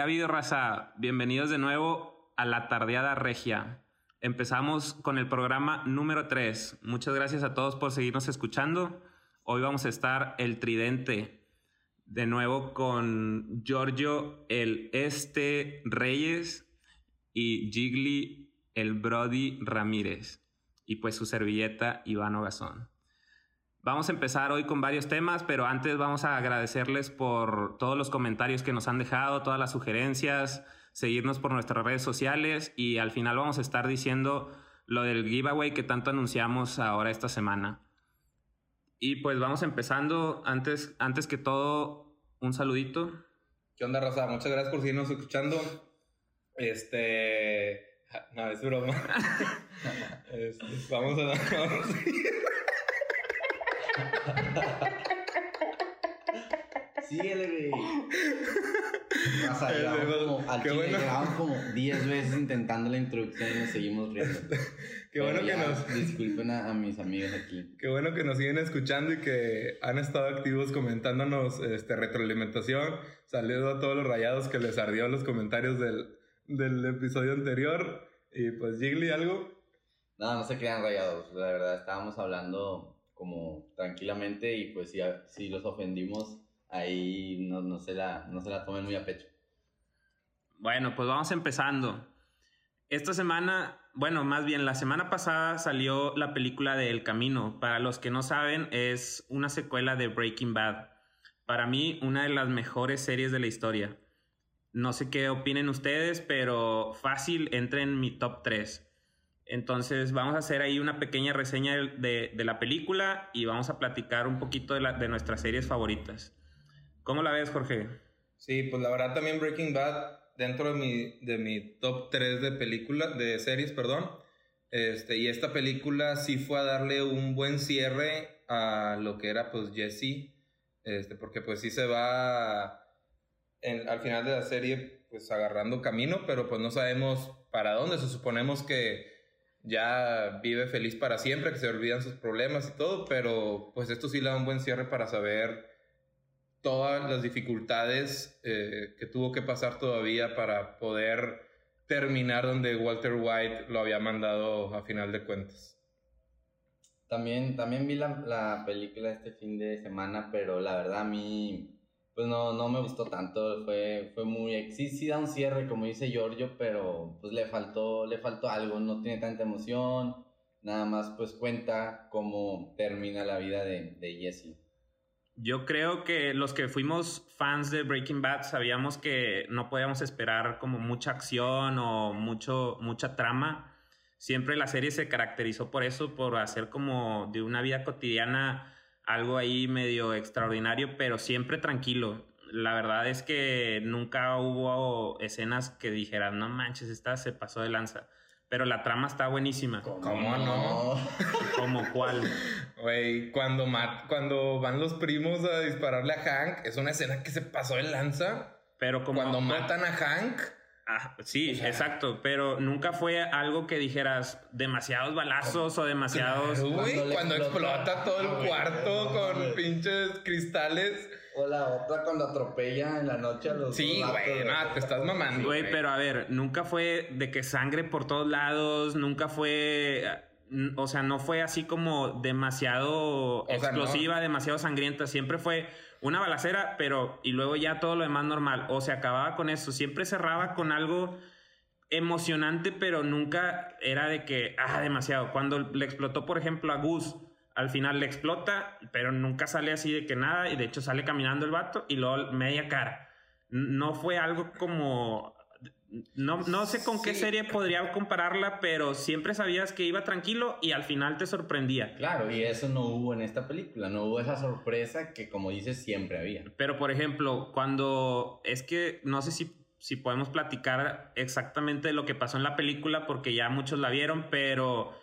¿Qué ha habido, raza? Bienvenidos de nuevo a la Tardeada Regia. Empezamos con el programa número 3. Muchas gracias a todos por seguirnos escuchando. Hoy vamos a estar el tridente. De nuevo con Giorgio el Este Reyes y Gigli el Brody Ramírez. Y pues su servilleta Ivano Gazón. Vamos a empezar hoy con varios temas, pero antes vamos a agradecerles por todos los comentarios que nos han dejado, todas las sugerencias, seguirnos por nuestras redes sociales y al final vamos a estar diciendo lo del giveaway que tanto anunciamos ahora esta semana. Y pues vamos empezando. Antes, antes que todo, un saludito. ¿Qué onda, Rosa? Muchas gracias por seguirnos escuchando. Este. No, es broma. Este, vamos a. Síguele, güey. Vas a llevamos como, al chile bueno. llevamos como 10 veces intentando la introducción y nos seguimos riendo. Qué bueno que nos. Disculpen a, a mis amigos aquí. Qué bueno que nos siguen escuchando y que han estado activos comentándonos este, retroalimentación. Saludo a todos los rayados que les ardió los comentarios del, del episodio anterior. Y pues, Jiggly, ¿algo? No, no se crean rayados. La verdad, estábamos hablando como tranquilamente y pues si, si los ofendimos, ahí no, no, se la, no se la tomen muy a pecho. Bueno, pues vamos empezando. Esta semana, bueno, más bien la semana pasada salió la película de El Camino. Para los que no saben, es una secuela de Breaking Bad. Para mí, una de las mejores series de la historia. No sé qué opinen ustedes, pero fácil entra en mi top 3. Entonces vamos a hacer ahí una pequeña reseña de, de la película y vamos a platicar un poquito de, la- de nuestras series favoritas. ¿Cómo la ves, Jorge? Sí, pues la verdad también Breaking Bad, dentro de mi, de mi top 3 de películas, de series, perdón. Este, y esta película sí fue a darle un buen cierre a lo que era pues Jesse. Este, porque pues sí se va en- al final de la serie pues agarrando camino, pero pues no sabemos para dónde. Se suponemos que ya vive feliz para siempre, que se olvidan sus problemas y todo, pero pues esto sí le da un buen cierre para saber todas las dificultades eh, que tuvo que pasar todavía para poder terminar donde Walter White lo había mandado a final de cuentas. También, también vi la, la película este fin de semana, pero la verdad a mí, pues no, no me gustó tanto. Fue, fue muy, sí, sí da un cierre, como dice Giorgio, pero pues le faltó, le faltó algo, no tiene tanta emoción. Nada más pues cuenta cómo termina la vida de, de Jesse. Yo creo que los que fuimos fans de Breaking Bad sabíamos que no podíamos esperar como mucha acción o mucho, mucha trama. Siempre la serie se caracterizó por eso, por hacer como de una vida cotidiana algo ahí medio extraordinario, pero siempre tranquilo. La verdad es que nunca hubo escenas que dijeran, no manches, esta se pasó de lanza. Pero la trama está buenísima. ¿Cómo no? Como cuál. Güey, cuando, mat- cuando van los primos a dispararle a Hank, es una escena que se pasó de lanza. Pero como Cuando matan a Hank, Ah, sí, O sea- exacto, pero nunca fue algo que dijeras demasiados balazos o demasiados... güey, cuando explota- explota todo el güey, cuarto no, con güey. pinches cristales. O la otra cuando atropella en la noche a los Sí, dos güey, no, te estás mamando. Güey, pero a ver, nunca fue de que sangre por todos lados, nunca fue... O sea, no fue así como demasiado sea, explosiva, demasiado sangrienta. Siempre fue una balacera, pero... Y luego ya todo lo demás normal. O se acababa con eso. Siempre cerraba con algo emocionante, pero nunca era de que, ah, demasiado. Cuando le explotó, por ejemplo, a Gus, al final le explota, pero nunca sale así de que nada, y de hecho sale caminando el vato y luego media cara. No fue algo como... No, no sé con qué serie podría compararla, pero siempre sabías que iba tranquilo y al final te sorprendía. Claro, y eso no hubo en esta película, no hubo esa sorpresa que como dices siempre había. Pero, por ejemplo, cuando es que no sé si, si podemos platicar exactamente de lo que pasó en la película, porque ya muchos la vieron, pero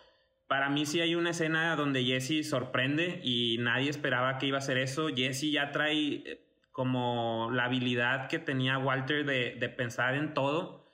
para mí sí hay una escena donde Jesse sorprende y nadie esperaba que iba a hacer eso. Jesse ya trae eh, como la habilidad que tenía Walter de, de pensar en todo.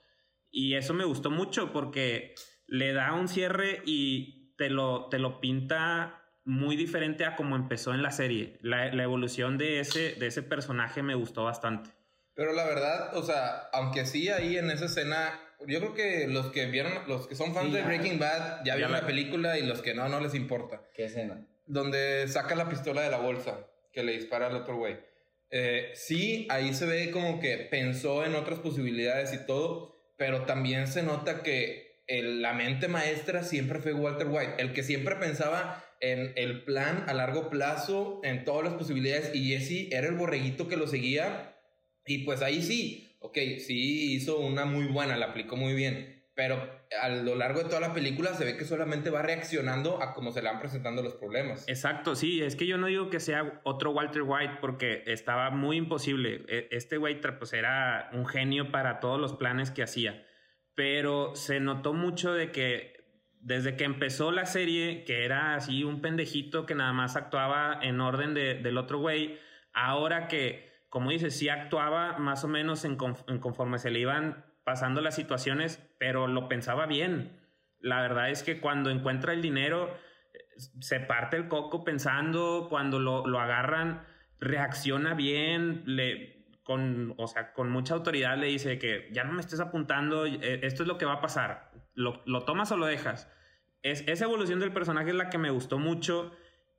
Y eso me gustó mucho porque le da un cierre y te lo, te lo pinta muy diferente a como empezó en la serie. La, la evolución de ese, de ese personaje me gustó bastante. Pero la verdad, o sea, aunque sí ahí en esa escena, yo creo que los que vieron, los que son fans Sí, de. Breaking Bad ya vieron la- la película y los que no, no les importa. ¿Qué escena? Donde saca la pistola de la bolsa que le dispara al otro güey. Eh, sí, ahí se ve como que pensó en otras posibilidades y todo, pero también se nota que la mente maestra siempre fue Walter White, el que siempre pensaba en el plan a largo plazo, en todas las posibilidades, y Jesse era el borreguito que lo seguía, y pues ahí sí, ok, sí hizo una muy buena, la aplicó muy bien, pero a lo largo de toda la película se ve que solamente va reaccionando a cómo se le van presentando los problemas. Exacto, sí, es que yo no digo que sea otro Walter White porque estaba muy imposible. E- Este güey pues era un genio para todos los planes que hacía, pero se notó mucho de que desde que empezó la serie, que era así un pendejito que nada más actuaba en orden de- del otro güey, ahora que, como dices, sí actuaba más o menos en conforme se le iban pasando las situaciones, pero lo pensaba bien. La verdad es que cuando encuentra el dinero, se parte el coco pensando, cuando lo, lo agarran, reacciona bien, le, con, o sea, con mucha autoridad le dice que ya no me estés apuntando, eh, esto es lo que va a pasar, lo, lo tomas o lo dejas. Es, esa evolución del personaje es la que me gustó mucho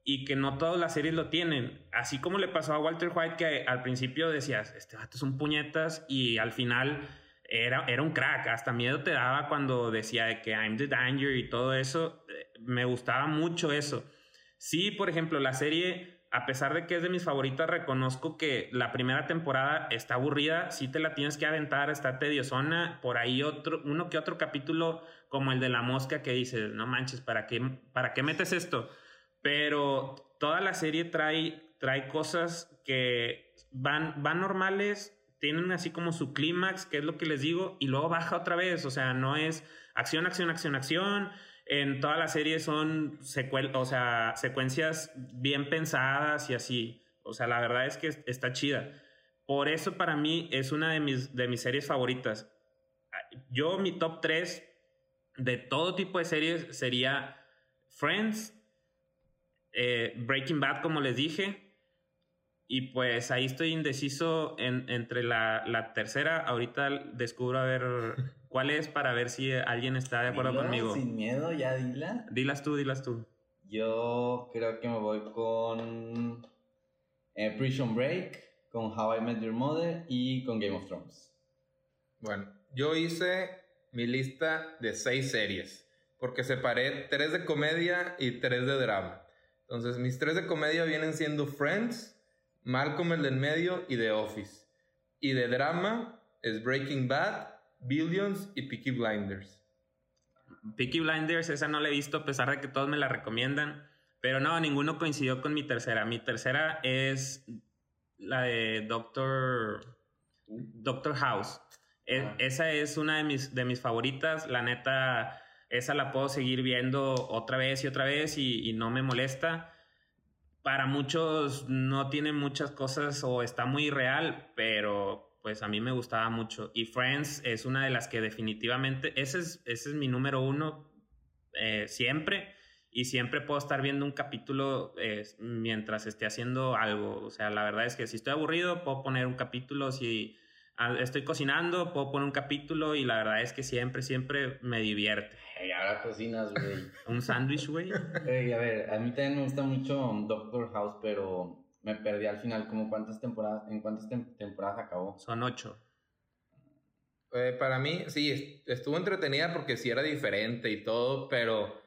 y que no todas las series lo tienen. Así como le pasó a Walter White, que al principio decías, este vato es un puñetas, y al final era, era un crack. Hasta miedo te daba cuando decía de que I'm the danger y todo eso. Eh, Me gustaba mucho eso. Sí, por ejemplo, la serie, a pesar de que es de mis favoritas, reconozco que la primera temporada está aburrida. Sí te la tienes que aventar, está tediosona. Por ahí otro, uno que otro capítulo, como el de la mosca, que dices, no manches, ¿para qué, para qué metes esto? Pero toda la serie trae, trae cosas que van, van normales, tienen así como su clímax, que es lo que les digo, y luego baja otra vez. O sea, no es acción, acción, acción, acción. En toda la serie son secuel o sea, secuencias bien pensadas y así. O sea, la verdad es que está chida. Por eso para mí es una de mis, de mis series favoritas. Yo, mi top 3 de todo tipo de series sería Friends, eh, Breaking Bad, como les dije. Y pues ahí estoy indeciso en- entre la, la tercera. Ahorita descubro a ver cuál es para ver si alguien está de acuerdo Dilo, conmigo. Sin miedo, ya dila. Dilas tú, dilas tú. Yo creo que me voy con eh, Prison Break, con How I Met Your Mother y con Game of Thrones. Bueno, yo hice mi lista de seis series, porque separé tres de comedia y tres de drama. Entonces, mis tres de comedia vienen siendo Friends, Malcolm el del medio y The Office. Y de drama es Breaking Bad, Billions y Peaky Blinders. Peaky Blinders, esa no la he visto, a pesar de que todos me la recomiendan. Pero no, ninguno coincidió con mi tercera. Mi tercera es la de Doctor, Doctor House. E- Ah. Esa es una de mis, de mis favoritas. La neta, esa la puedo seguir viendo otra vez y otra vez y, y no me molesta. Para muchos no tiene muchas cosas o está muy real, pero pues a mí me gustaba mucho. Y Friends es una de las que definitivamente, ese es, ese es mi número uno eh, siempre. Y siempre puedo estar viendo un capítulo eh, mientras esté haciendo algo. O sea, la verdad es que si estoy aburrido, puedo poner un capítulo. Si estoy cocinando, puedo poner un capítulo. Y la verdad es que siempre, siempre me divierte. Hey, ahora cocinas, güey. Un sándwich, güey. Ey, a ver, a mí también me gusta mucho Doctor House, pero me perdí al final. ¿Cómo cuántas temporadas, ¿En cuántas tem- temporadas acabó? Son ocho. Eh, para mí, sí, est- estuvo entretenida porque sí era diferente y todo, pero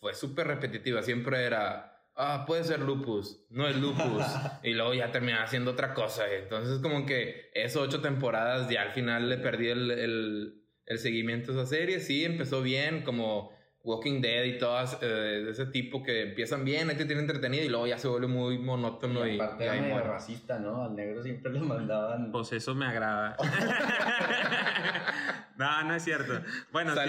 fue súper repetitiva. Siempre era, ah, puede ser lupus, no es lupus. y luego ya terminaba haciendo otra cosa. Entonces, como que esas ocho temporadas ya al final le perdí el, el, el seguimiento a esa serie. Sí, empezó bien, como Walking Dead y todas eh, de ese tipo que empiezan bien, ahí te tiene entretenido y luego ya se vuelve muy monótono y, y aparte y era racista, ¿no? Al negro siempre lo mandaban. Pues eso me agrada. no, no es cierto. Bueno, sí.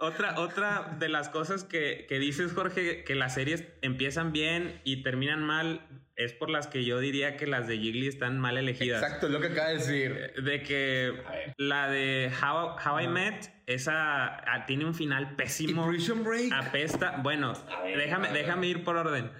Otra, otra de las cosas que, que dices, Jorge, que las series empiezan bien y terminan mal, es por las que yo diría que las de Jiggly están mal elegidas. Exacto, es lo que acaba de decir. De que la de How, How I Met, esa ah, tiene un final Y pésimo. Prison Break. Apesta. Bueno, déjame, déjame ir por orden.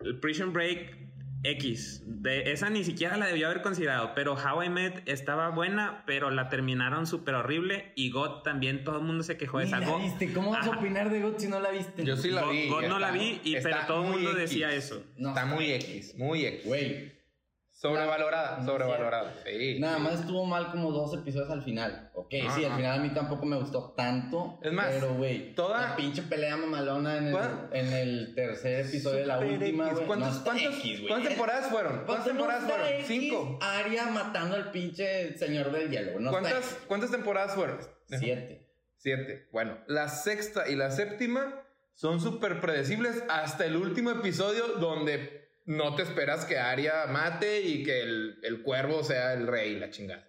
El Prison Break X. De, esa ni siquiera la debió haber considerado. Pero How I Met estaba buena, pero la terminaron súper horrible. Y God también, todo el mundo se quejó de esa. la God- viste. ¿Cómo vas a opinar de God si no la viste? Yo sí la God- vi. God no está- la vi, y, está pero todo el mundo X. decía eso. No, está muy X, muy X. Güey, Sobrevalorada, No, sobrevalorada. Sí. nada más estuvo mal como dos episodios al final. Ok, sí, al final a mí tampoco me gustó tanto. Es más, pero güey, toda- la pinche pelea mamalona en el, en el tercer episodio de la última, X. ¿Cuántos- no cuántos- X. ¿Cuántas temporadas fueron? ¿Cuántas ¿Cuánto no temporadas fueron? X? Cinco. Aria matando al pinche señor del hielo. No ¿Cuántas. ¿Cuántas temporadas fueron? Siete. Siete. Bueno, la sexta y la séptima son súper predecibles hasta el último episodio donde no te esperas que Arya mate y que el, el cuervo sea el rey, la chingada.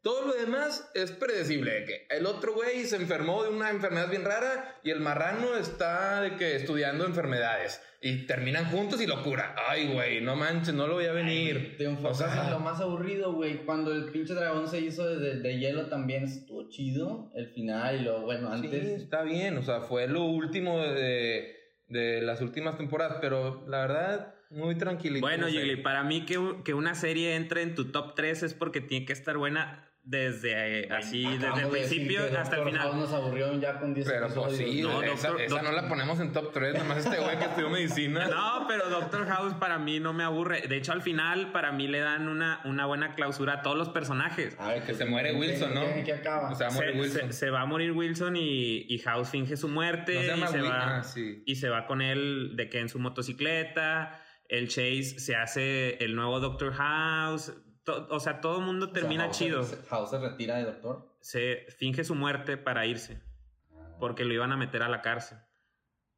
Todo lo demás es predecible, de que el otro güey se enfermó de una enfermedad bien rara y el marrano está de que estudiando enfermedades y terminan juntos y lo cura. Ay, güey, no manches, no lo voy a venir. Te enfocas O sea, en lo más aburrido, güey. Cuando el pinche dragón se hizo de, de- de hielo también estuvo chido. El final y luego, bueno, Sí, antes. está bien, o sea, fue lo último de, de las últimas temporadas, pero la verdad, muy tranquilito. Bueno. Gigli, para mí que, que una serie entre en tu top 3 es porque tiene que estar buena desde eh, así, desde el de principio que hasta el House final. nos aburrió ya con 10 Pero pues sí, No, esa, doctor- esa no la ponemos en top 3, nomás este güey que estudió medicina. No, pero Doctor House para mí no me aburre. De hecho, al final, para mí le dan una, una buena clausura a todos los personajes. A ver, Que se muere Wilson, ¿no? ¿Qué, qué acaba? O sea, Se, Wilson. se- se va a morir Wilson y, y House finge su muerte no se llama y, se va, ah, sí. y se va con él de que en su motocicleta. El Chase se hace el nuevo Doctor House. To- o sea, todo el mundo O sea, termina House chido. Se, House se retira de doctor. Se finge su muerte para irse. porque lo iban a meter a la cárcel.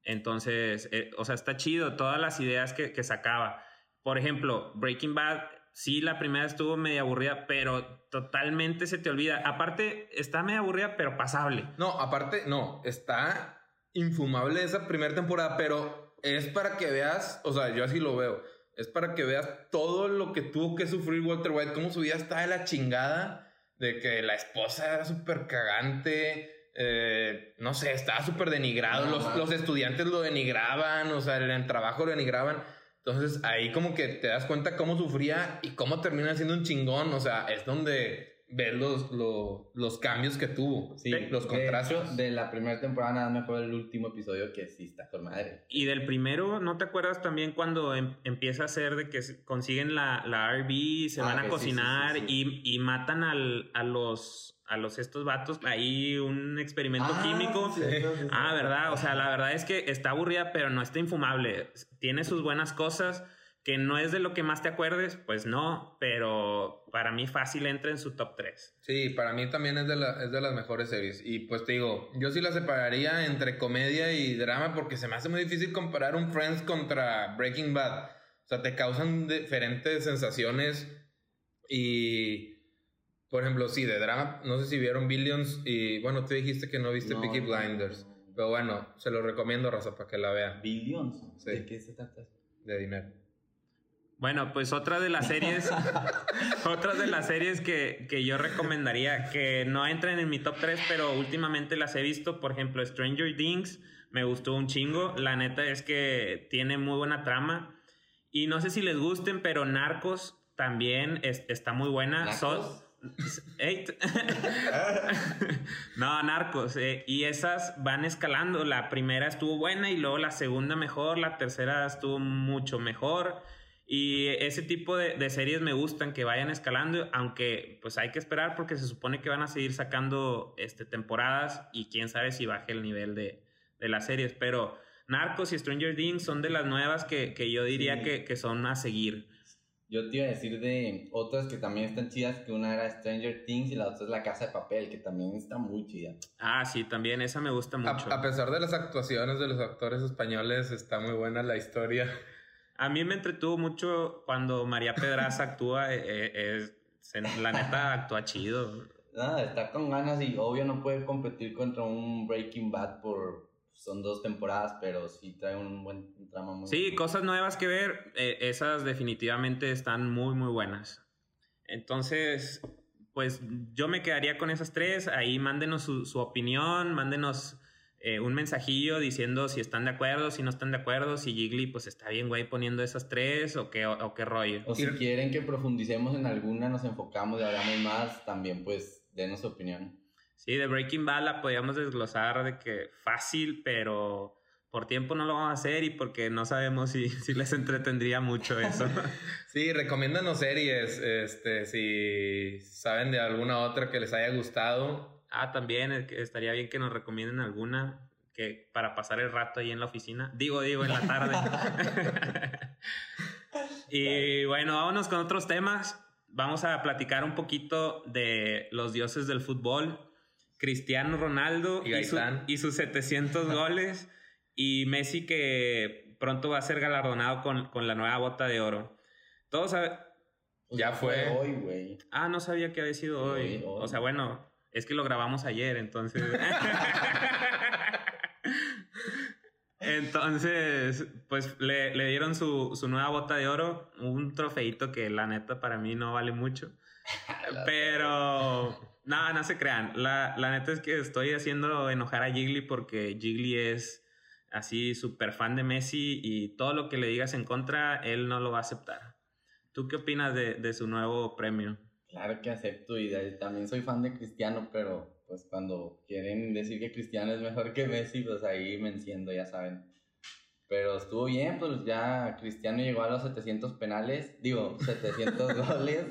Entonces, eh, o sea, está chido todas las ideas que, que sacaba. Por ejemplo, Breaking Bad, sí, la primera estuvo medio aburrida, pero totalmente se te olvida. Aparte, está medio aburrida, pero pasable. No, aparte, no, está infumable esa primera temporada, pero es para que veas, o sea, yo así lo veo, es para que veas todo lo que tuvo que sufrir Walter White, cómo su vida está de la chingada, de que la esposa era súper cagante, eh, no sé, estaba súper denigrado, No, los, los estudiantes lo denigraban, o sea, en el trabajo lo denigraban. Entonces ahí como que te das cuenta cómo sufría y cómo termina siendo un chingón, o sea, es donde ves los, lo- los cambios que tuvo, Sí, los contrastes. de la primera temporada nada más me acuerdo el último episodio que sí está con madre. Y del primero, ¿no te acuerdas también cuando em- empieza a ser de que se- consiguen la, la RV, se Ah, van a cocinar sí, sí, Y, y matan al, a los a los estos vatos? Ahí un experimento Ah, químico. sí, sí, sí. Ah, verdad. O sea, la verdad es que está aburrida, pero no está infumable. Tiene sus buenas cosas. Que no es de lo que más te acuerdes, pues no. Pero para mí fácil entra en su top 3. Sí, para mí también es de, la- es de las mejores series. Y pues te digo, yo sí la separaría entre comedia y drama porque se me hace muy difícil comparar un Friends contra Breaking Bad. O sea, te causan diferentes sensaciones y... Por ejemplo, sí, de drama, no sé si vieron Billions y bueno, tú dijiste que no viste No, Peaky Blinders. no, no. Pero bueno, se lo recomiendo, Raza, para que la vean. Billions. Sí. ¿De qué se trata? De dinero. Bueno, pues otra de las series, otras de las series que, que yo recomendaría, que no entran en mi top 3, pero últimamente las he visto, por ejemplo, Stranger Things, me gustó un chingo, la neta es que tiene muy buena trama, y no sé si les gusten, pero Narcos también es- está muy buena. ¿Narcos? No, narcos. eh, y esas van escalando. La primera estuvo buena y luego la segunda mejor, la tercera estuvo mucho mejor. Y ese tipo de, de series me gustan que vayan escalando, aunque pues hay que esperar porque se supone que van a seguir sacando este, temporadas y quién sabe si baje el nivel de, de las series. Pero Narcos y Stranger Things son de las nuevas que, que yo diría Sí. que, que son a seguir. Yo te iba a decir de otras que también están chidas, que una era Stranger Things y la otra es La Casa de Papel, que también está muy chida. Ah, sí, también esa me gusta A, mucho. a pesar de las actuaciones de los actores españoles, está muy buena la historia. A mí me entretuvo mucho cuando María Pedraza actúa, eh, eh, es- la neta actúa chido. Nada, está con ganas y obvio no puede competir contra un Breaking Bad por... Son dos temporadas, pero sí trae un buen un trama muy Sí, cosas nuevas que ver, eh, esas definitivamente están muy, muy buenas. Entonces, pues yo me quedaría con esas tres, ahí mándenos su, su opinión, mándenos eh, un mensajillo diciendo si están de acuerdo, si no están de acuerdo, si Jiggly pues está bien, güey, poniendo esas tres o qué, o, qué rollo. O si quieren que profundicemos en alguna, nos enfocamos y hablamos más, también pues denos su opinión. Sí, de Breaking Bad la podíamos desglosar de que fácil, pero por tiempo no lo vamos a hacer y porque no sabemos si, si les entretendría mucho eso. sí, recomiéndanos series, este, si saben de alguna otra que les haya gustado. Ah, también estaría bien que nos recomienden alguna que para pasar el rato ahí en la oficina. Digo, digo, en la tarde. y bueno, vámonos con otros temas. Vamos a platicar un poquito de los dioses del fútbol. Cristiano Ronaldo y, y sus 700 goles y Messi que pronto va a ser galardonado con, la nueva bota de oro. Todos saben... Ya fue. hoy, güey. Ah, no sabía que había sido hoy. O sea, bueno, es que lo grabamos ayer, entonces... Entonces, pues le, dieron su, nueva bota de oro, un trofeito que la neta para mí no vale mucho. Pero, nada, no se crean. La, la, neta es que estoy haciendo enojar a Jiggly porque Jiggly es así súper fan de Messi y todo lo que le digas en contra, él no lo va a aceptar. ¿Tú qué opinas de, su nuevo premio? Claro que acepto y también soy fan de Cristiano, pero pues cuando quieren decir que Cristiano es mejor que Messi, pues ahí me enciendo, ya saben. Pero estuvo bien, pues ya Cristiano llegó a los 700 penales, digo, 700 goles.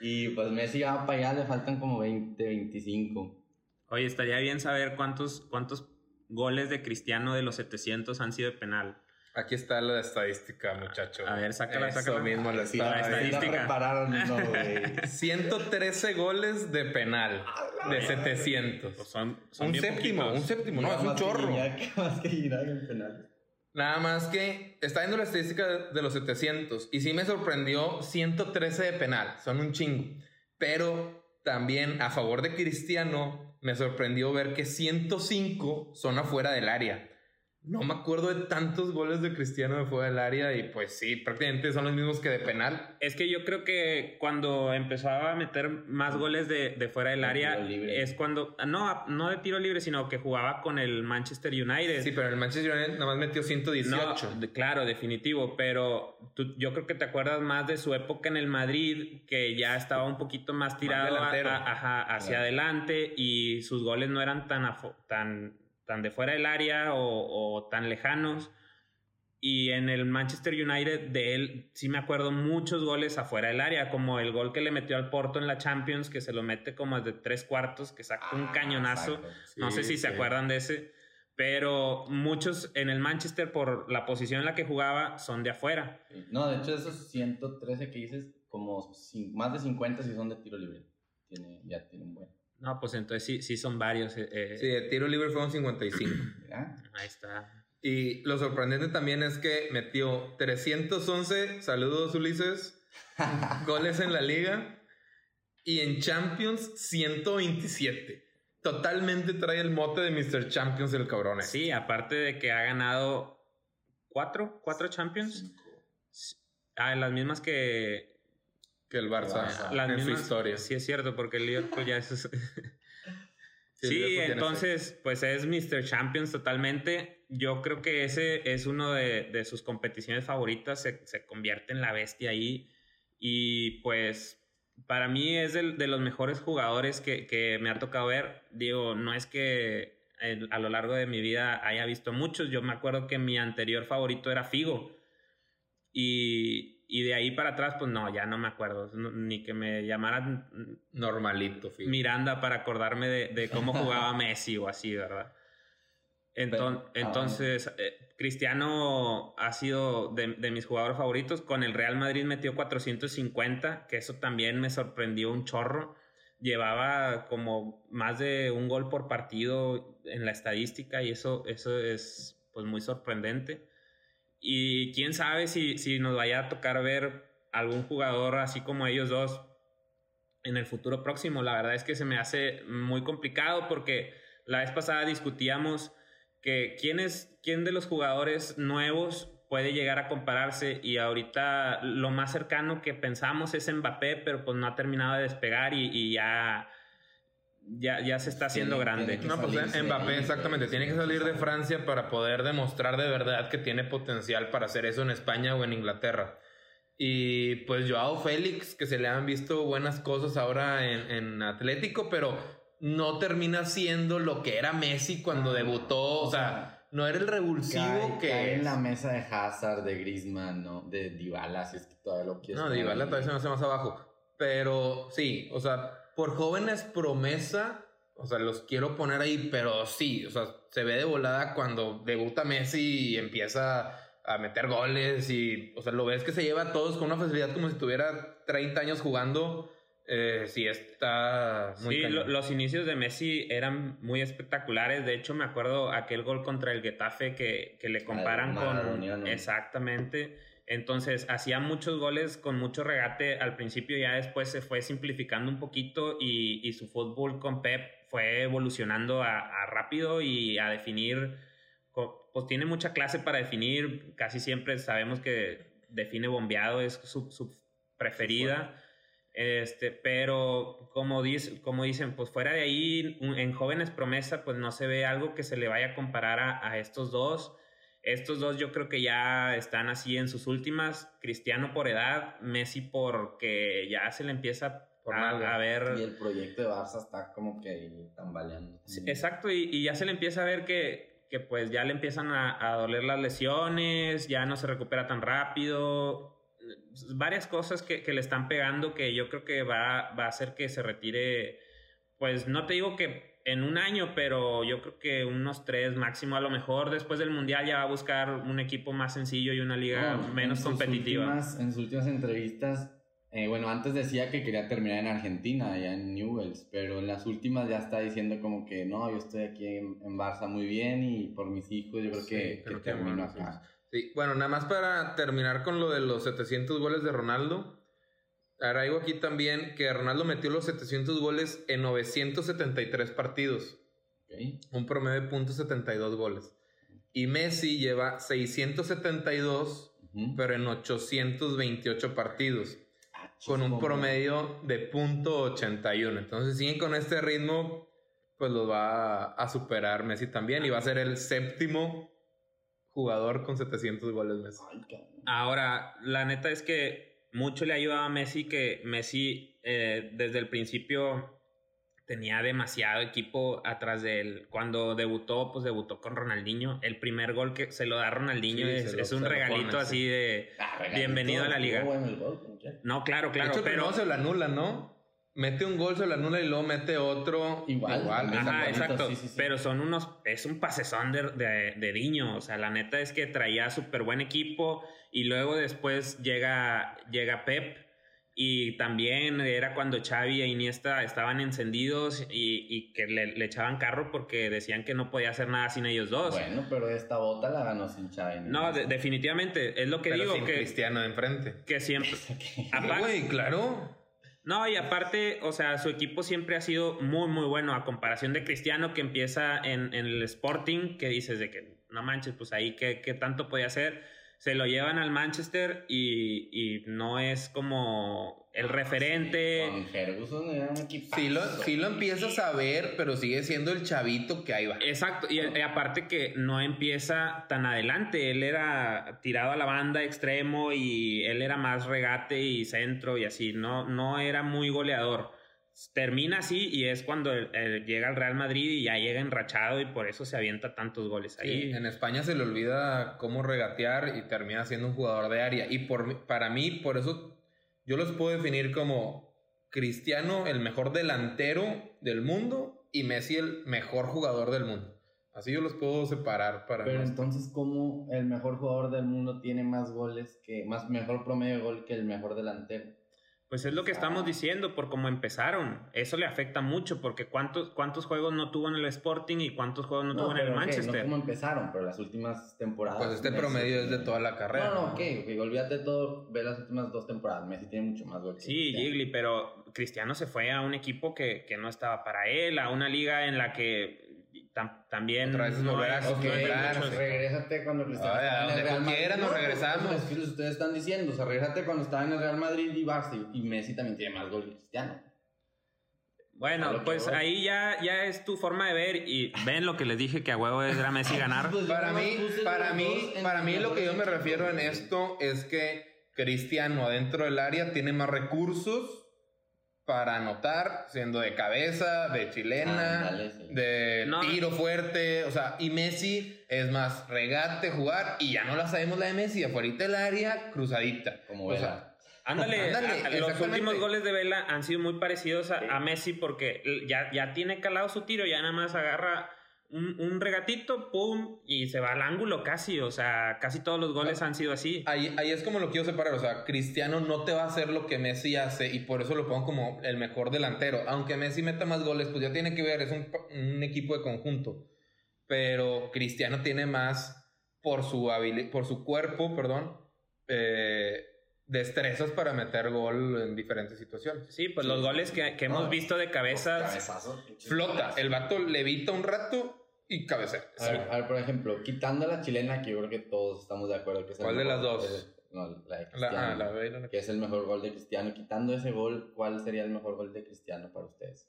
Y pues Messi va para allá, le faltan como 20, 25. Oye, estaría bien saber cuántos, cuántos goles de Cristiano de los 700 han sido de penal. Aquí está la estadística, muchacho. A ver, sácala, Eso sácala. mismo la, la estadística. 113 goles de penal de 700. Pues son, un séptimo, un séptimo, no, es un chorro. más que en penal. Nada más que está viendo la estadística de los 700 y sí me sorprendió 113 de penal, son un chingo. Pero también a favor de Cristiano me sorprendió ver que 105 son afuera del área. No me acuerdo de tantos goles de Cristiano de fuera del área y pues sí, prácticamente son los mismos que de penal. Es que yo creo que cuando empezaba a meter más goles de, de fuera del área es cuando, no, no de tiro libre, sino que jugaba con el Manchester United. Sí, pero el Manchester United nada más metió 118. claro, definitivo, pero tú, yo creo que te acuerdas más de su época en el Madrid, que ya estaba un poquito más tirado hacia adelante y sus goles no eran tan, tan tan de fuera del área o, tan lejanos. Y en el Manchester United de él sí me acuerdo muchos goles afuera del área, como el gol que le metió al Porto en la Champions, que se lo mete como de tres cuartos, que saca un ah, cañonazo. no sé si se acuerdan de ese, pero muchos en el Manchester por la posición en la que jugaba son de afuera. No, de hecho esos 113 que dices, como más de 50 si son de tiro libre. Tiene, ya tiene un buen. No, pues entonces sí, sí son varios. Eh, eh. Sí, el tiro libre fueron 55. Ahí está. Y lo sorprendente también es que metió 311, saludos Ulises, goles en la liga. Y en Champions, 127. Totalmente trae el mote de Mr. Champions el cabrón. Este. Sí, aparte de que ha ganado cuatro, cuatro Champions. Ah, las mismas que, que el Barça en su historia. Sí, es cierto, porque el Liverpool ya es. sí, entonces, pues es Mr. Champions totalmente. Yo creo que ese es uno de, sus competiciones favoritas. Se, convierte en la bestia ahí. Y pues, para mí es de, de los mejores jugadores que, que, me ha tocado ver. Digo, no es que a lo largo de mi vida haya visto muchos. Yo me acuerdo que mi anterior favorito era Figo. Y, y de ahí para atrás, pues no, ya no me acuerdo. ni que me llamaran normalito. Miranda para acordarme de, cómo jugaba Messi o así, ¿verdad? Ah, entonces, eh, Cristiano ha sido de, mis jugadores favoritos. Con el Real Madrid metió 450, que eso también me sorprendió un chorro. Llevaba como más de un gol por partido en la estadística y eso, eso es pues muy sorprendente. Y quién sabe si, si nos vaya a tocar ver algún jugador así como ellos dos en el futuro próximo. La verdad es que se me hace muy complicado porque la vez pasada discutíamos que quién, es, quién de los jugadores nuevos puede llegar a compararse y ahorita lo más cercano que pensamos es Mbappé, pero pues no ha terminado de despegar y, y ya ya, ya se está haciendo grande. No, pues Mbappé, exactamente. Tiene que salir de Francia para poder demostrar de verdad que tiene potencial para hacer eso en España o en Inglaterra. Y pues Joao Félix, que se le han visto buenas cosas ahora en, en Atlético, pero no termina siendo lo que era Messi cuando debutó. O sea, no era el revulsivo que. Cae en la mesa de Hazard, de Griezmann, ¿no? De Dybala, si es que todavía lo quieres. No, Dybala todavía se me hace más abajo. Pero sí, o sea, por jóvenes promesa, o sea, los quiero poner ahí, pero sí, o sea, se ve de volada cuando debuta Messi y empieza a meter goles y, o sea, lo ves que se lleva a todos con una facilidad como si tuviera 30 años jugando. Eh, sí, está muy Sí, los inicios de Messi eran muy espectaculares. De hecho, me acuerdo aquel gol contra el Getafe que, que le comparan con... Exactamente. Entonces, hacía muchos goles con mucho regate al principio, ya después se fue simplificando un poquito y, y su fútbol con Pep fue evolucionando a, a rápido y a definir pues tiene mucha clase para definir, casi siempre sabemos que define bombeado, es su, su preferida. Este, pero como, dice, como dicen, pues fuera de ahí, en jóvenes promesa, pues no se ve algo que se le vaya a comparar a, a, estos dos. Estos dos yo creo que ya están así en sus últimas. Cristiano por edad, Messi porque ya se le empieza a, a, ver... Y el proyecto de Barça está como que tambaleando. exacto, y, y, ya se le empieza a ver que, que pues ya le empiezan a, doler las lesiones, ya no se recupera tan rápido, varias cosas que, le están pegando que yo creo que va, va, a hacer que se retire, pues no te digo que en un año, pero yo creo que unos tres máximo a lo mejor después del Mundial ya va a buscar un equipo más sencillo y una liga menos competitiva. en sus últimas entrevistas eh, bueno, antes decía que quería terminar en Argentina, allá en Newells, pero en las últimas ya está diciendo como que no, yo estoy aquí en, Barça muy bien y por mis hijos yo creo que, termino acá. Sí. bueno, nada más para terminar con lo de los 700 goles de Ronaldo. Traigo aquí también que Ronaldo metió los 700 goles en 973 partidos. Un promedio de .72 goles. Y Messi lleva 672, pero en 828 partidos con un promedio de .81. Entonces, siguen con este ritmo, pues lo va a superar Messi también y va a ser el séptimo jugador con 700 goles Messi. Ahora, la neta es que mucho le ayudaba a Messi que Messi eh, desde el principio tenía demasiado equipo atrás de él. Cuando debutó, pues debutó con Ronaldinho. El primer gol que se lo da Ronaldinho es, un regalito así de ah, bienvenido a la liga. no, claro, claro. De hecho, pero no se lo anula, ¿no? Mete un gol, se lo anula y luego mete otro. Igual. igual Ajá, exacto. pero son unos. Es un pasezón de, de, de Diño. O sea, la neta es que traía súper buen equipo y luego después llega, llega Pep y también era cuando Xavi e Iniesta estaban encendidos y, y que le, echaban carro porque decían que no podía hacer nada sin ellos dos. Bueno, pero esta bota la ganó sin Xavi. No, definitivamente, es lo que digo. que Cristiano enfrente. Que siempre... Güey, claro. No, y aparte, o sea, su equipo siempre ha sido muy, muy bueno a comparación de Cristiano que empieza en, en el Sporting, que dices de que no manches, pues ahí qué, qué tanto podía hacer se lo llevan al Manchester y, y no es como el referente. con Ferguson era un equipo. Sí lo, sí lo empiezas a ver, pero sigue siendo el chavito que ahí va. Exacto, y, aparte que no empieza tan adelante, él era tirado a la banda extremo y él era más regate y centro y así, no, no era muy goleador termina así y es cuando llega al Real Madrid y ya llega enrachado y por eso se avienta tantos goles ahí. en España se le olvida cómo regatear y termina siendo un jugador de área. Y por, para mí, por eso yo los puedo definir como Cristiano, el mejor delantero del mundo, y Messi, el mejor jugador del mundo. Así yo los puedo separar para Pero entonces, ¿cómo el mejor jugador del mundo tiene más goles que, más mejor promedio de gol que el mejor delantero? Pues es lo que estamos diciendo, por cómo empezaron. Eso le afecta mucho, porque ¿cuántos, cuántos juegos no tuvo en el Sporting y cuántos juegos no, tuvo en el Manchester? No cómo empezaron, pero las últimas temporadas. Pues este promedio es de toda la carrera. No, no, ok, okay olvídate todo, ve las últimas dos temporadas. Messi tiene mucho más goles. Sí, Gigli, pero Cristiano se fue a un equipo que, que no estaba para él, a una liga en la que también otra vez volver a regrésate cuando Cristiano en el Real Madrid. nos regresamos. Es que ustedes están diciendo, o sea, regrésate cuando estaba en el Real Madrid y Barça y Messi también tiene más goles que Cristiano. Bueno, pues ahí ya, ya es tu forma de ver y ven lo que les dije que a huevo era Messi ganar. Pues para mí, para mí, para mí lo que yo me refiero en esto es que Cristiano adentro del área tiene más recursos para anotar, siendo de cabeza, de chilena, de tiro fuerte, o sea, y Messi es más regate, jugar, y ya no la sabemos la de Messi, afuera del área, cruzadita. Como o sea, Ándale, los últimos goles de Vela han sido muy parecidos a, Messi porque ya, ya tiene calado su tiro, ya nada más agarra un, regatito, pum, y se va al ángulo casi. O sea, casi todos los goles han sido así. Ahí, ahí es como lo quiero separar. O sea, Cristiano no te va a hacer lo que Messi hace y por eso lo pongo como el mejor delantero. Aunque Messi meta más goles, pues ya tiene que ver, es un, un equipo de conjunto. Pero Cristiano tiene más por su, por su cuerpo, perdón. Eh, destrezas para meter gol en diferentes situaciones. Sí, pues los goles que, hemos visto de cabeza. Flota. El vato levita un rato y cabecea. A ver, por ejemplo, quitando la chilena, que yo creo que todos estamos de acuerdo que es ¿Cuál de las dos? no, la de Cristiano. Ah, que es el mejor gol de Cristiano. Quitando ese gol, ¿cuál sería el mejor gol de Cristiano para ustedes?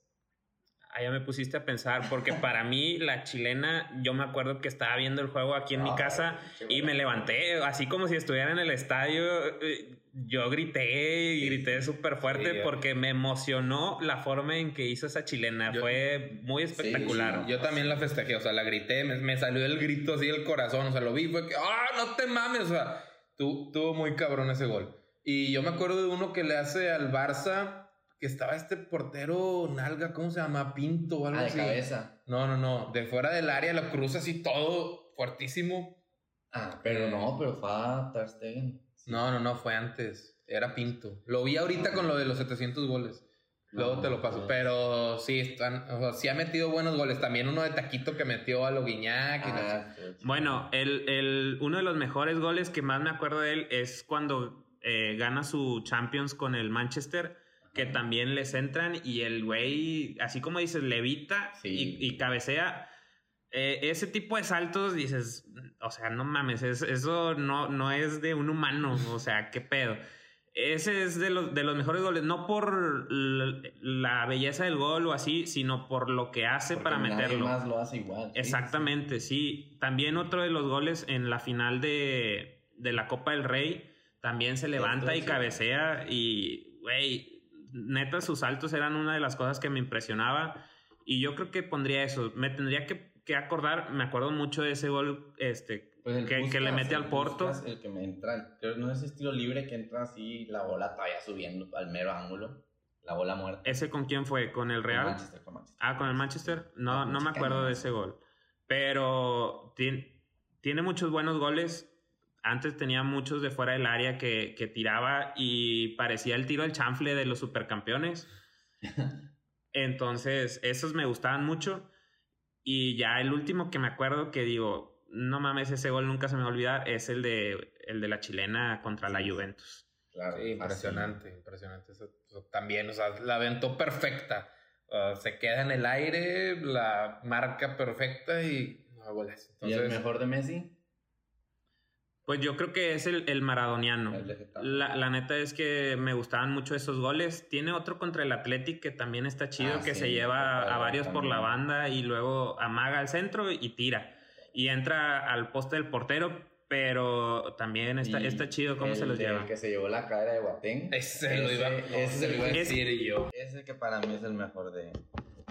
ya me pusiste a pensar, porque para mí la chilena, yo me acuerdo que estaba viendo el juego aquí en mi casa y me levanté, así como si estuviera en el estadio, eh, yo grité y grité súper fuerte porque me emocionó la forma en que hizo esa chilena, fue muy espectacular. yo también la festejé, o sea, la grité, me, salió el grito así del corazón, o sea, lo vi, fue que, ah, no te mames, o sea, tuvo muy cabrón ese gol. Y yo me acuerdo de uno que le hace al Barça que estaba este portero nalga, ¿cómo se llama? Pinto o algo ah, de cabeza. No, no, no. De fuera del área lo cruza así todo fuertísimo. Ah, pero no, pero fue a Ter No, no, no, fue antes. Era Pinto. Lo vi ahorita con lo de los 700 goles. Luego te lo paso. Pero sí, están, o sea, sí ha metido buenos goles. También uno de Taquito que metió a Loguiñac. Ah, bueno, el, el, uno de los mejores goles que más me acuerdo de él es cuando eh, gana su Champions con el Manchester que también les entran y el güey, así como dices, levita y, cabecea. Eh, ese tipo de saltos dices, o sea, no mames, eso no, no es de un humano, o sea, qué pedo. Ese es de los, de los mejores goles, no por la, belleza del gol o así, sino por lo que hace para meterlo. más lo hace igual. Exactamente, sí. También otro de los goles en la final de, de la Copa del Rey, también se levanta y cabecea y, güey, neta, sus saltos eran una de las cosas que me impresionaba. Y yo creo que pondría eso. Me tendría que, acordar, me acuerdo mucho de ese gol este, pues que, le mete al Porto. El que me entra, creo no es estilo libre que entra así, la bola todavía subiendo al mero ángulo. La bola muerta. ¿Ese con quién fue? ¿Con el Real? Ah, con el Manchester. No, no me acuerdo de ese gol. Pero tiene, tiene muchos buenos goles antes tenía muchos de fuera del área que, tiraba y parecía el tiro al chanfle de los supercampeones. Entonces, esos me gustaban mucho. Y ya el último que me acuerdo que digo, no mames, ese gol nunca se me va a olvidar, es el de, el de la chilena contra la Juventus. Claro, impresionante, impresionante. también, o sea, la aventó perfecta. se queda en el aire, la marca perfecta y ¿Y el mejor de Messi? Pues yo creo que es el, el maradoniano. la, la, neta es que me gustaban mucho esos goles. Tiene otro contra el Athletic que también está chido, ah, que se lleva a, varios por la banda y luego amaga al centro y tira. Y entra al poste del portero, pero también está, está chido cómo se los lleva. El que se llevó la cadera de Guatén. Ese, lo iba, ese, lo iba a decir yo. Ese que para mí es el mejor de,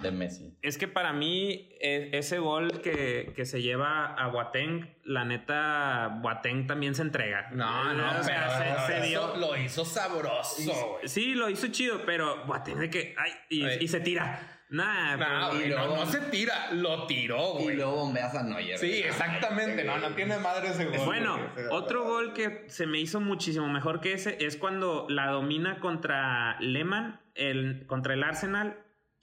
de Messi. Es que para mí, e, ese gol que, que, se lleva a Boateng, la neta, Boateng también se entrega. No, no, pero se, dio. Lo hizo sabroso. Sí, lo hizo chido, pero Boateng de que. Ay, y, se tira. Nah, no, no, se tira, lo tiró, güey. Y luego bombeas a Neuer. Sí, exactamente. No, no tiene madre ese gol. Bueno, otro gol que se me hizo muchísimo mejor que ese es cuando la domina contra Lehmann, el, contra el Arsenal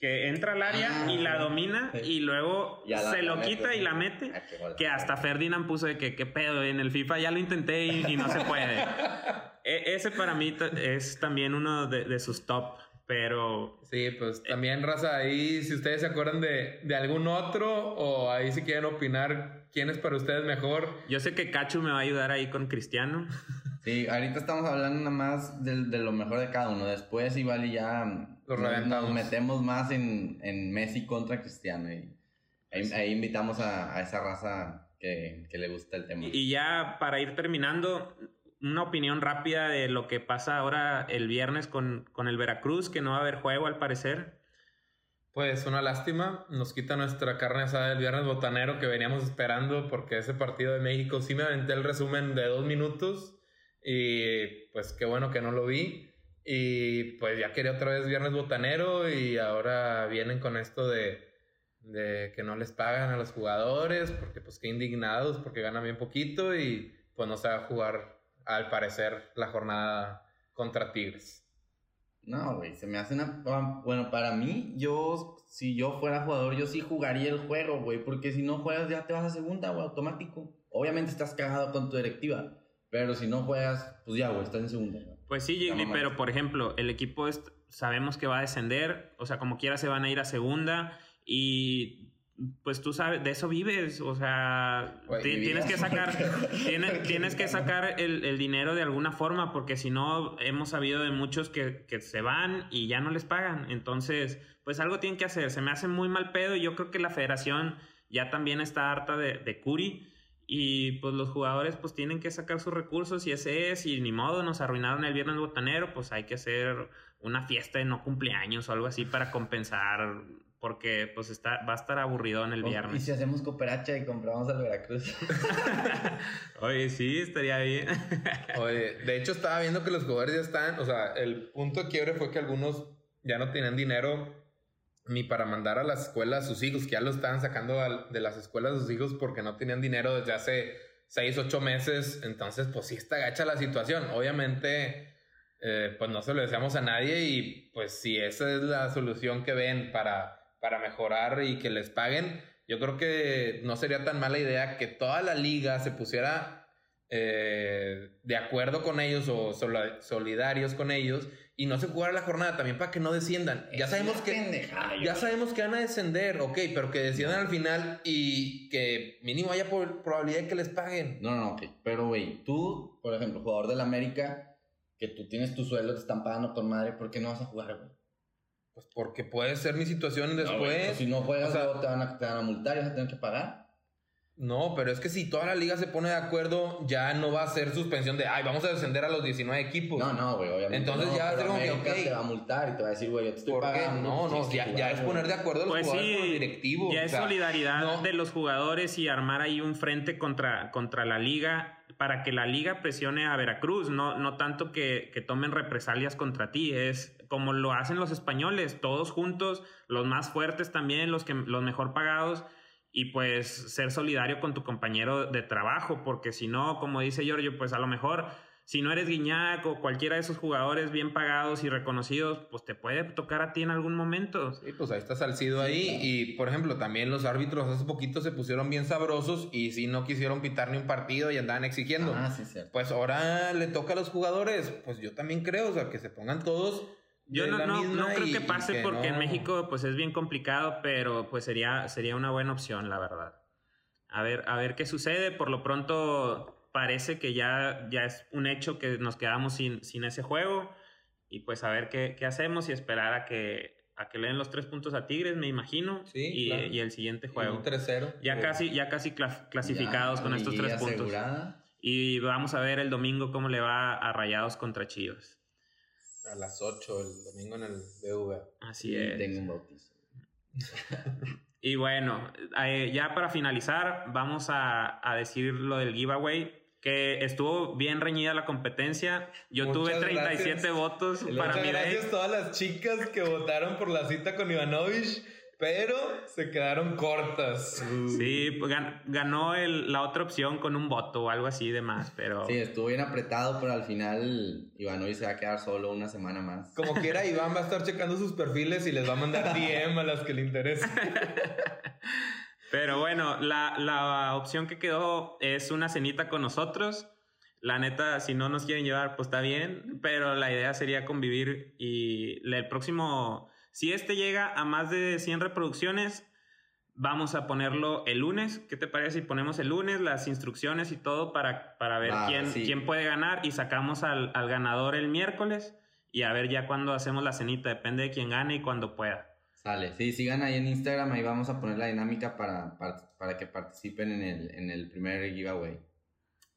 que entra al área y la ah, domina y luego se lo quita y la mete. Ah, que hasta Ferdinand puso de que qué pedo, en el FIFA ya lo intenté y, no se puede. E, ese para mí es también uno de, sus top, pero... Sí, pues también, raza, ahí si ustedes se acuerdan de, de, algún otro o ahí si quieren opinar quién es para ustedes mejor. Yo sé que Cachu me va a ayudar ahí con Cristiano. Sí, ahorita estamos hablando nada más de, de lo mejor de cada uno. Después igual ya Los reventamos. nos metemos más en, en Messi contra Cristiano. Y ahí, ahí invitamos a, a esa raza que, que le gusta el tema. Y ya para ir terminando, una opinión rápida de lo que pasa ahora el viernes con, con el Veracruz, que no va a haber juego al parecer. Pues una lástima, nos quita nuestra carne asada del viernes botanero que veníamos esperando porque ese partido de México sí me aventé el resumen de dos minutos y pues qué bueno que no lo vi y pues ya quería otra vez viernes botanero y ahora vienen con esto de, de que no les pagan a los jugadores porque pues qué indignados porque ganan bien poquito y pues no se va a jugar al parecer la jornada contra Tigres. No, güey, se me hace una... Bueno, para mí, yo, si yo fuera jugador, yo sí jugaría el juego, güey, porque si no juegas ya te vas a segunda, güey, automático. Obviamente estás cagado con tu directiva, pero si no juegas, pues ya, güey, estás en segunda. güey. Pues sí, mamá. pero por ejemplo, el equipo es- sabemos que va a descender, o sea, como quiera se van a ir a segunda y pues tú sabes, de eso vives, o sea, tienes que sacar, tienes, tienes que sacar el, el dinero de alguna forma, porque si no, hemos sabido de muchos que, que se van y ya no les pagan, entonces, pues algo tienen que hacer, se me hace muy mal pedo y yo creo que la federación ya también está harta de, de Curi. Y pues los jugadores pues tienen que sacar sus recursos y ese es, y ni modo, nos arruinaron el viernes botanero, pues hay que hacer una fiesta de no cumpleaños o algo así para compensar, porque pues está, va a estar aburrido en el ¿Y viernes. si hacemos cooperacha y compramos al Veracruz? Oye, sí, estaría bien. Oye, de hecho estaba viendo que los jugadores ya están, o sea, el punto de quiebre fue que algunos ya no tenían dinero ni para mandar a las escuelas a sus hijos, que ya lo estaban sacando de las escuelas a sus hijos porque no tenían dinero desde hace 6, 8 meses, entonces pues sí está gacha la situación, obviamente eh, pues no se lo deseamos a nadie y pues si esa es la solución que ven para, para mejorar y que les paguen, yo creo que no sería tan mala idea que toda la liga se pusiera eh, de acuerdo con ellos o solidarios con ellos y no se jugara la jornada también para que no desciendan. Ya sabemos que pendejada, ya sabemos que van a descender, ok, pero que desciendan al final y que mínimo haya por- probabilidad de que les paguen. No, no, ok. Pero, güey, tú, por ejemplo, jugador del América, que tú tienes tu sueldo, te están pagando con madre, ¿por qué no vas a jugar, güey? Pues porque puede ser mi situación No, güey, después. pues si no juegas, o sea- luego te van, a, te van a multar y vas a tener que pagar. No, pero es que si toda la liga se pone de acuerdo, ya no va a ser suspensión de, ay, vamos a descender a los 19 equipos. No, no, güey, obviamente. Entonces no, ya va a ser como que, América ok. te va a multar y te va a decir, güey, yo te estoy ¿Por qué? pagando. No, no, ya, ya es poner de acuerdo a los Pues jugadores sí, con los directivos. ya o es sea, solidaridad no. de los jugadores y armar ahí un frente contra, contra la liga para que la liga presione a Veracruz, no, no tanto que, que tomen represalias contra ti, es como lo hacen los españoles, todos juntos, los más fuertes también, los, que, los mejor pagados, y pues ser solidario con tu compañero de trabajo, porque si no, como dice Giorgio, pues a lo mejor si no eres Guiñac o cualquiera de esos jugadores bien pagados y reconocidos, pues te puede tocar a ti en algún momento. Sí, pues ahí está Salcido ahí. claro. Y por ejemplo, también los árbitros hace poquito se pusieron bien sabrosos y si no quisieron pitar ni un partido y andaban exigiendo. Ah, sí, cierto. Pues ahora le toca a los jugadores. Pues yo también creo, o sea, que se pongan todos. Yo no, no, no creo que pase porque en México pues es bien complicado, pero pues sería, sería una buena opción, la verdad. A ver, a ver qué sucede. Por lo pronto parece que ya, ya es un hecho que nos quedamos sin, sin ese juego. Y pues a ver qué, qué hacemos y esperar a que, a que le den los tres puntos a Tigres, me imagino. Sí, y, claro. y el siguiente juego. Un 3-0. Ya Eh, casi, ya casi cla- clasificados Ya, con estos tres puntos. Y vamos a ver el domingo cómo le va a Rayados contra Chivas. A las 8 el domingo en el BV. Así es. Tengo un bautizo. Y bueno, eh, ya para finalizar, vamos a, a decir lo del giveaway, que estuvo bien reñida la competencia. Yo tuve Muchas 37 gracias. votos para Muchas mi gracias a todas las chicas que votaron por la cita con Ivanovich, pero se quedaron cortas. Sí, pues, gan- ganó el- la otra opción con un voto o algo así de más, pero... Sí, estuvo bien apretado, pero al final Ivanovic se va a quedar solo una semana más. Como quiera, Iván va a estar checando sus perfiles y les va a mandar DM a las que le interesen. Pero bueno, la, la opción que quedó es una cenita con nosotros. La neta, si no nos quieren llevar, pues está bien, pero la idea sería convivir y el próximo, si este llega a más de 100 reproducciones, vamos a ponerlo el lunes. ¿Qué te parece si ponemos el lunes las instrucciones y todo para, para ver quién, sí. quién puede ganar y sacamos al, al ganador el miércoles? Y a ver ya cuando hacemos la cenita, depende de quién gane y cuando pueda. Sale, sí, sigan ahí en Instagram, ahí vamos a poner la dinámica para, para, para que participen en el, en el primer giveaway.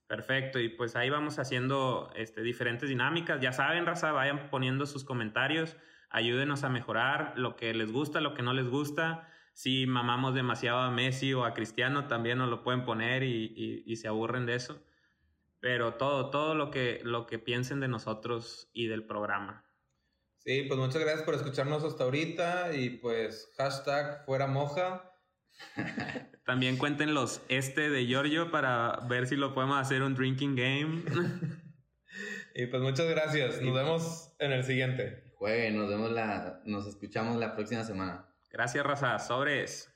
Perfecto, y pues ahí vamos haciendo este, diferentes dinámicas. Ya saben, raza, vayan poniendo sus comentarios, ayúdenos a mejorar lo que les gusta, lo que no les gusta. Si mamamos demasiado a Messi o a Cristiano, también nos lo pueden poner y, y, se aburren de eso. Pero todo, todo lo que, lo que piensen de nosotros y del programa. Sí, pues muchas gracias por escucharnos hasta ahorita y pues hashtag fuera moja. También cuenten los este de Giorgio para ver si lo podemos hacer un drinking game. y pues muchas gracias. Nos vemos en el siguiente. Juegue, nos vemos la, nos escuchamos la próxima semana. Gracias, Raza. Sobres.